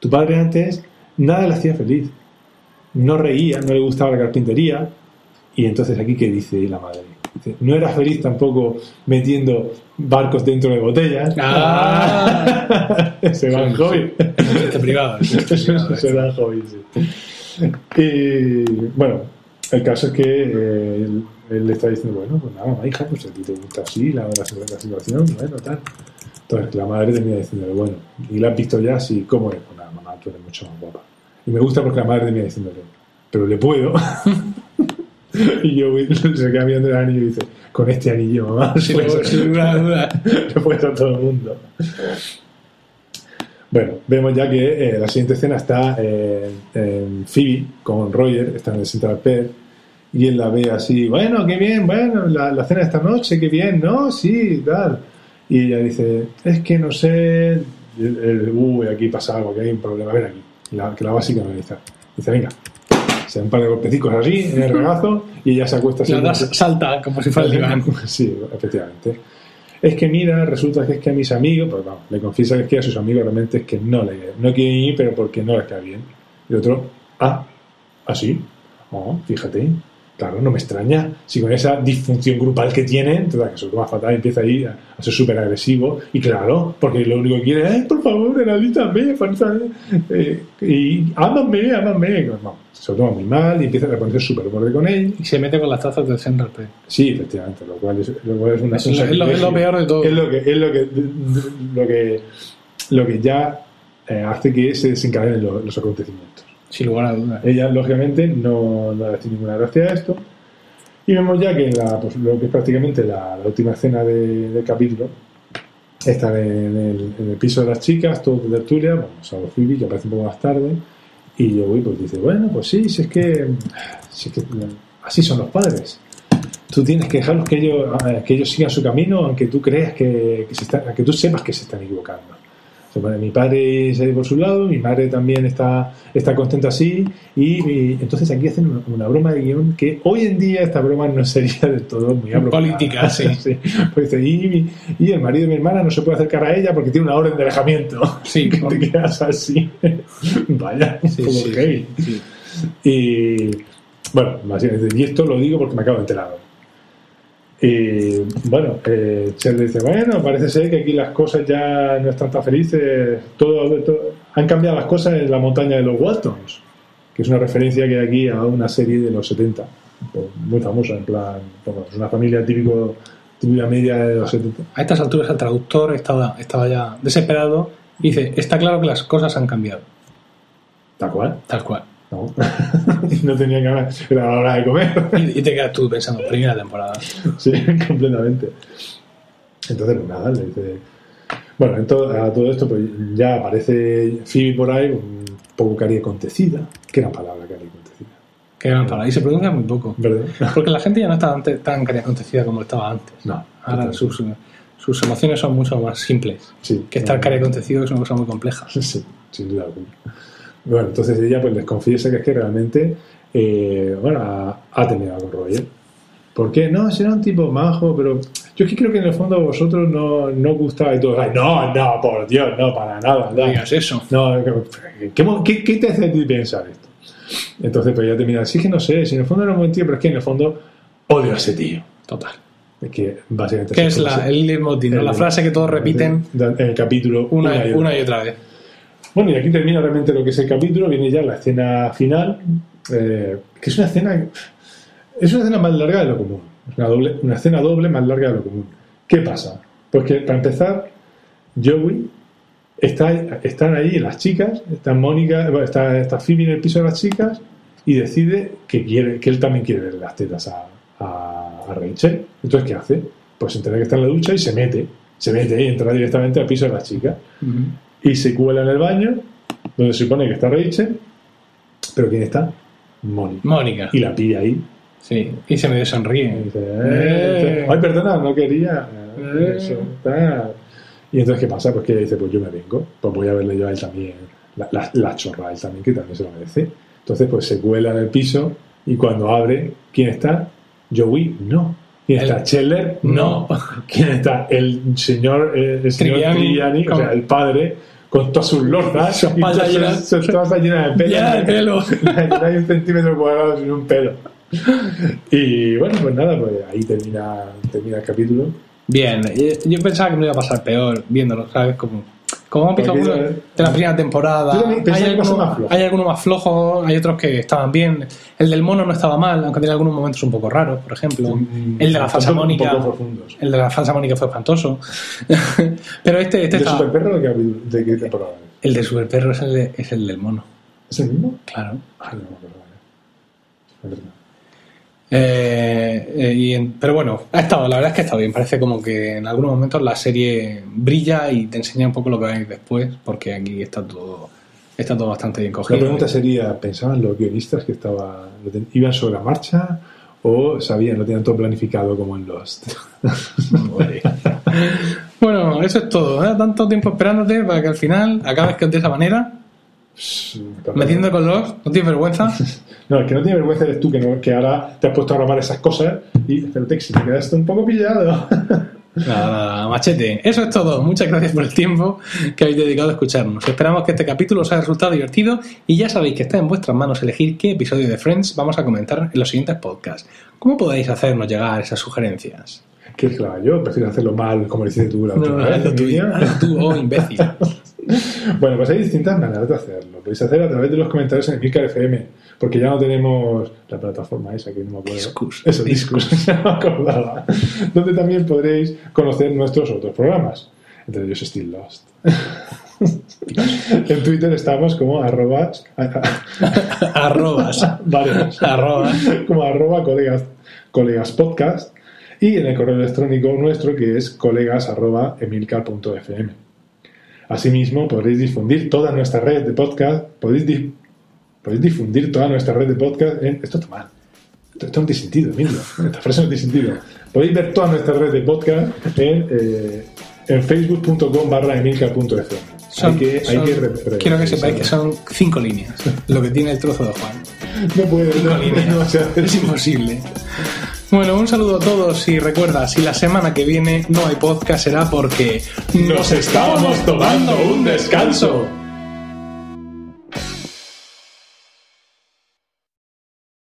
Tu padre antes nada le hacía feliz. No reía, no le gustaba la carpintería. Y entonces aquí qué dice la madre. Dice, no era feliz tampoco metiendo barcos dentro de botellas. Ah. (laughs) Se va en hobby. Este privado. (laughs) este. Se da hobby, sí. Y bueno, el caso es que eh, él, él le está diciendo, bueno, pues nada, hija, pues a ti te gusta así la, la, la situación, bueno, tal. Entonces la madre termina diciéndole, bueno, ¿y la has visto ya? Sí, ¿cómo es? Pues nada, mamá, tú eres mucho más guapa. Y me gusta porque la madre termina diciéndole, pero le puedo. (laughs) (laughs) y yo (laughs) se queda mirando el anillo y dice, con este anillo, mamá, (laughs) Sin, puedes- sin duda. le puedes a todo el mundo. Bueno, vemos ya que eh, la siguiente escena está eh, en Phoebe con Roger, está en el Central Perk, y él la ve así, bueno, qué bien, bueno, la, la cena de esta noche, qué bien, ¿no? Sí, tal. Y ella dice, es que no sé, uy, aquí pasa algo, que hay un problema, ven aquí, la, que la básica analiza. Dice, venga, se da un par de golpecicos así, en el regazo, y ella se acuesta así. La salta como si fuera el diván. (laughs) Sí, efectivamente. Es que mira, resulta que es que a mis amigos, pues vamos, le confiesa que es que a sus amigos realmente es que no le no quieren ir, pero porque no les cae bien. Y otro, ah, así, oh, fíjate. Claro, no me extraña. Si con esa disfunción grupal que tiene, entonces que se lo toma fatal y empieza ahí a, a ser súper agresivo. Y claro, porque lo único que quiere es, por favor, analízame, eh, y ámame, ámame. No, se lo toma muy mal y empieza a ponerse súper borde con él. Y se mete con las tazas del Senrapé. Sí, efectivamente, lo cual es, lo cual es una Es lo- es lo- es lo peor de todo. Es lo que, es lo que, lo que, lo que ya eh, hace que se desencadenen los, los acontecimientos. Sin lugar a dudas. Ella, lógicamente, no, no le hace ninguna gracia a esto. Y vemos ya que pues, lo que es prácticamente la, última escena de- del capítulo están en el, piso de las chicas, todo de tertulia, bueno, salvo Phoebe, que aparece un poco más tarde. Y Joey pues dice, bueno, pues sí, si es que, si es que así son los padres. Tú tienes que dejarlos que ellos, eh, que ellos sigan su camino, aunque tú creas que, que se están, aunque tú sepas que se están equivocando. Mi padre se ha ido por su lado, mi madre también está, está contenta así, y, y entonces aquí hacen una, una broma de guion que hoy en día esta broma no sería del todo muy apropiada. Política, sí. (laughs) Pues dice, y, el marido de mi hermana no se puede acercar a ella porque tiene una orden de alejamiento. Sí, (laughs) que te quedas así. (laughs) Vaya, un Sí, sí, sí. Y bueno, y esto lo digo porque me acabo de enterar. Y bueno, eh, Chel dice, bueno, parece ser que aquí las cosas ya no están tan felices, todo, todo- han cambiado las cosas en la montaña de los Waltons, que es una referencia que hay aquí a una serie de los 70, pues, muy famosa, en plan, bueno, es una familia típico, típica media de los 70. A estas alturas el traductor estaba, estaba ya desesperado y dice, está claro que las cosas han cambiado. Tal cual, Tal cual. ¿No? (laughs) no tenía ganas, era la hora de comer. Y, y te quedas tú pensando, primera temporada. (laughs) Sí, completamente. Entonces, pues nada, le dice. Bueno, en todo- a todo esto, pues ya aparece Phoebe por ahí, un poco cari acontecida. ¿Qué era palabra cari acontecida? Que gran palabra. Y se pronuncia muy poco. ¿Verdad? Porque la gente ya no está ante- tan acontecida como estaba antes. No. Ahora sus, sus emociones son mucho más simples. Sí. Que estar cari acontecido es una cosa muy compleja. (laughs) Sí, sin duda alguna. Bueno, entonces ella pues les confiesa que es que realmente, eh, bueno, ha, ha terminado con Roger. ¿Por qué? No, será un tipo majo, pero yo es que creo que en el fondo vosotros no, no gustaba y todo. Ay, no, no, por Dios, no, para nada. No digas eso. No, ¿qué, qué, qué te hace a ti pensar esto? Entonces, pues ya termina. Sí que no sé, si en el fondo era un buen tío, pero es que en el fondo odio a ese tío. Total. Es que básicamente. Esa es la, el leitmotiv, ¿no? la frase que todos repiten en el capítulo una, y una y otra vez. Bueno, y aquí termina realmente lo que es el capítulo. Viene ya la escena final, eh, que es una escena. Es una escena más larga de lo común. Una, doble, una escena doble más larga de lo común. ¿Qué pasa? Pues que para empezar, Joey está, están ahí las chicas, está Mónica, está, está Phoebe en el piso de las chicas y decide que quiere, que él también quiere ver las tetas a, a, a. Entonces, ¿qué hace? Pues se que está en la ducha y se mete. Se mete y entra directamente al piso de las chicas y se cuela en el baño, donde se supone que está Rachel, pero ¿quién está? Mónica. Mónica. Y la pilla ahí. Sí. Y se me Y sonríe. dice, Eh. "Eh, ay, perdona, no quería. Eh. Eso, tal". Y entonces, ¿qué pasa? Pues que ella dice, pues yo me vengo, pues voy a verle yo a él también, la, la, la chorra a él también, que también se lo merece. Entonces, pues se cuela en el piso y cuando abre, ¿quién está? Joey, no. ¿Quién está? Scheller, No. ¿Quién está? El señor, eh, el señor Triviani, Triviani, o sea, el padre, con todas sus lorzas, Su espalda y todas llena- su espalda llena de pelo. Llena de pelo. (laughs) no hay un centímetro cuadrado sin un pelo. Y bueno, pues nada, pues ahí termina, termina el capítulo. Bien, eh, yo pensaba que me iba a pasar peor viéndolo, ¿sabes? Como, como han visto algunos de la primera temporada. Hay, algunos, más flojo. hay algunos más flojos, hay otros que estaban bien. El del mono no estaba mal, aunque tiene algunos momentos un poco raros, por ejemplo. El de la falsa Mónica. El de la falsa Mónica fue espantoso. (laughs) Pero este, este ¿De está- Super Perro de capítulo- de qué temporada? El de Super Perro es el, de- es el del mono. ¿Es el mismo? Claro. No acuerdo. Eh, eh, y en- pero bueno, ha estado, la verdad es que ha estado bien. Parece como que en algunos momentos la serie brilla y te enseña un poco lo que va a ir después, porque aquí está todo, está todo bastante bien La cogido. pregunta sería, ¿pensaban los guionistas que estaba, iban sobre la marcha o sabían, lo tenían todo planificado como en Lost? (laughs) Bueno, eso es todo. ¿eh? Tanto tiempo esperándote para que al final acabes que de esa manera, metiendo con los, no tienes vergüenza. (laughs) No, el que no tiene vergüenza eres tú, que, no- que ahora te has puesto a grabar esas cosas y espérate, si te quedaste un poco pillado. (laughs) Nada, nada, machete. Eso es todo. Muchas gracias por el tiempo que habéis dedicado a escucharnos. Esperamos que este capítulo os haya resultado divertido y ya sabéis que está en vuestras manos elegir qué episodio de Friends vamos a comentar en los siguientes podcasts. ¿Cómo podéis hacernos llegar esas sugerencias? ¿Quieres que lo haga yo? Prefiero hacerlo mal, como lo hiciste tú la última vez. hazlo tú, Emilia. hazlo tú, oh imbécil. (laughs) Bueno, pues hay distintas maneras de hacerlo. Podéis hacer a través de los comentarios en Emilcar FM, porque ya no tenemos la plataforma esa que no me acuerdo. Discus. Eso, Discus, (laughs) ya me acordaba. Donde también podréis conocer nuestros otros programas. Entre ellos Still Lost. (laughs) en Twitter estamos como arroba, Arrobas. varios, Arrobas. como arroba colegas, colegas podcast y en el correo electrónico nuestro que es colegas arroba emilcar.fm. Asimismo, podréis difundir toda nuestra red de podcast, podéis, di- podéis difundir toda nuestra red de podcast en... Esto está mal. Esto, esto no tiene sentido, Emilio. (laughs) Esta frase no tiene sentido. Podéis ver toda nuestra red de podcast en, eh, en facebook.com barra emilcar.fm. Son- hay que, hay que re- re- quiero que sepáis que son cinco líneas, lo que tiene el trozo de Juan. (laughs) No puede, no, no hace. Es imposible. Bueno, un saludo a todos y recuerda, si la semana que viene no hay podcast será porque Nos estábamos tomando un descanso.